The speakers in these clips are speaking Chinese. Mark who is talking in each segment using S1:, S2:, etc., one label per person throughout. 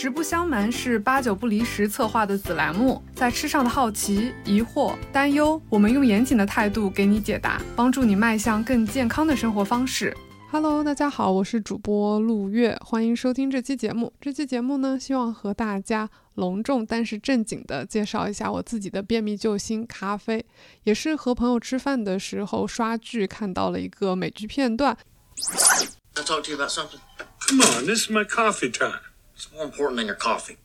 S1: 实不相瞒，是八九不离十策划的子栏目，在吃上的好奇、疑惑、担忧，我们用严谨的态度给你解答，帮助你迈向更健康的生活方式。Hello，大家好，我是主播陆月，欢迎收听这期节目。这期节目呢，希望和大家隆重但是正经的介绍一下我自己的便秘救星咖啡，也是和朋友吃饭的时候刷剧看到了一个美剧片段。
S2: I'll talk to you about something.
S3: Come on, this is my coffee time.
S2: It's more important than your coffee.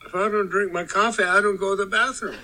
S3: If I don't drink my coffee, I don't go to the bathroom.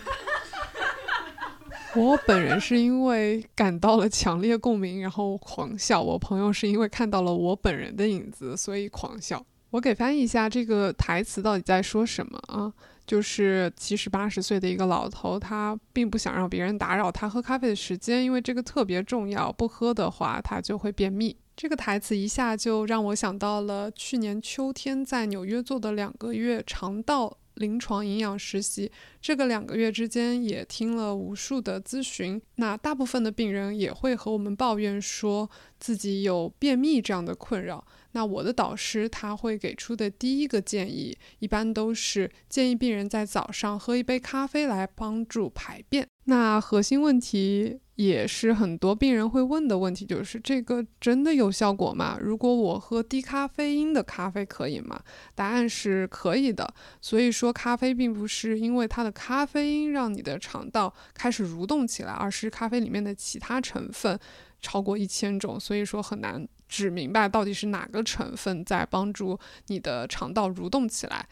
S1: 我本人是因为感到了强烈共鸣，然后狂笑；我朋友是因为看到了我本人的影子，所以狂笑。我给翻译一下这个台词到底在说什么啊？就是七十八十岁的一个老头，他并不想让别人打扰他喝咖啡的时间，因为这个特别重要，不喝的话他就会便秘。这个台词一下就让我想到了去年秋天在纽约做的两个月肠道。临床营养实习，这个两个月之间也听了无数的咨询。那大部分的病人也会和我们抱怨说自己有便秘这样的困扰。那我的导师他会给出的第一个建议，一般都是建议病人在早上喝一杯咖啡来帮助排便。那核心问题也是很多病人会问的问题，就是这个真的有效果吗？如果我喝低咖啡因的咖啡可以吗？答案是可以的。所以说，咖啡并不是因为它的咖啡因让你的肠道开始蠕动起来，而是咖啡里面的其他成分超过一千种，所以说很难。指明白到底是哪个成分在帮助你的肠道蠕动起来。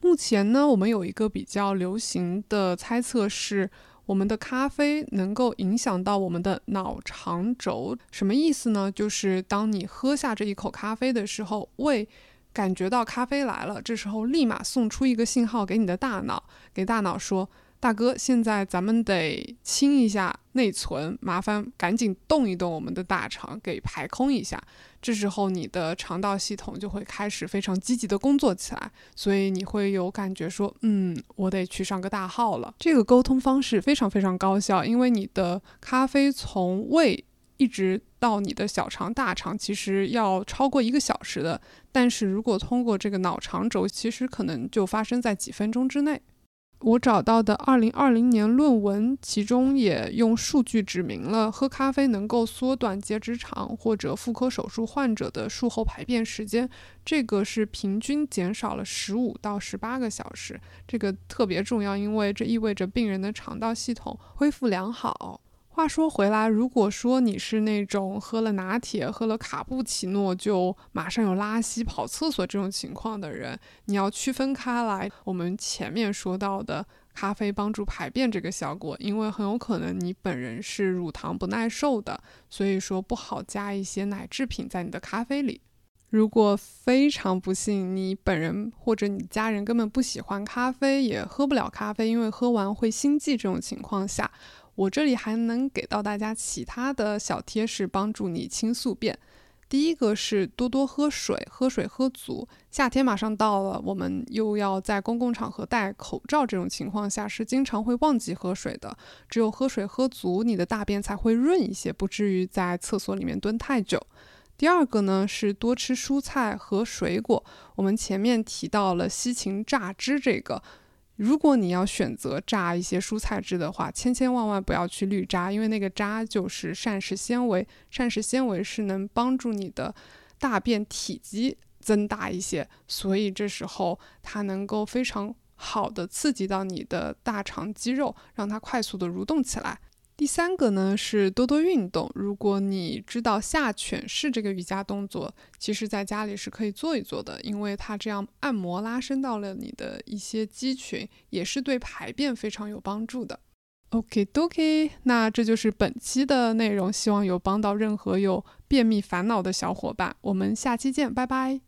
S1: 目前呢，我们有一个比较流行的猜测是，我们的咖啡能够影响到我们的脑肠轴。什么意思呢？就是当你喝下这一口咖啡的时候，胃感觉到咖啡来了，这时候立马送出一个信号给你的大脑，给大脑说。大哥，现在咱们得清一下内存，麻烦赶紧动一动我们的大肠，给排空一下。这时候你的肠道系统就会开始非常积极的工作起来，所以你会有感觉说，嗯，我得去上个大号了。这个沟通方式非常非常高效，因为你的咖啡从胃一直到你的小肠、大肠，其实要超过一个小时的。但是如果通过这个脑肠轴，其实可能就发生在几分钟之内。我找到的二零二零年论文，其中也用数据指明了喝咖啡能够缩短结直肠或者妇科手术患者的术后排便时间，这个是平均减少了十五到十八个小时，这个特别重要，因为这意味着病人的肠道系统恢复良好。话说回来，如果说你是那种喝了拿铁、喝了卡布奇诺就马上有拉稀、跑厕所这种情况的人，你要区分开来。我们前面说到的咖啡帮助排便这个效果，因为很有可能你本人是乳糖不耐受的，所以说不好加一些奶制品在你的咖啡里。如果非常不幸，你本人或者你家人根本不喜欢咖啡，也喝不了咖啡，因为喝完会心悸这种情况下。我这里还能给到大家其他的小贴士，帮助你清宿便。第一个是多多喝水，喝水喝足。夏天马上到了，我们又要在公共场合戴口罩，这种情况下是经常会忘记喝水的。只有喝水喝足，你的大便才会润一些，不至于在厕所里面蹲太久。第二个呢是多吃蔬菜和水果。我们前面提到了西芹榨汁这个。如果你要选择榨一些蔬菜汁的话，千千万万不要去滤渣，因为那个渣就是膳食纤维，膳食纤维是能帮助你的大便体积增大一些，所以这时候它能够非常好的刺激到你的大肠肌肉，让它快速的蠕动起来。第三个呢是多多运动。如果你知道下犬式这个瑜伽动作，其实在家里是可以做一做的，因为它这样按摩拉伸到了你的一些肌群，也是对排便非常有帮助的。OK，OK，那这就是本期的内容，希望有帮到任何有便秘烦恼的小伙伴。我们下期见，拜拜。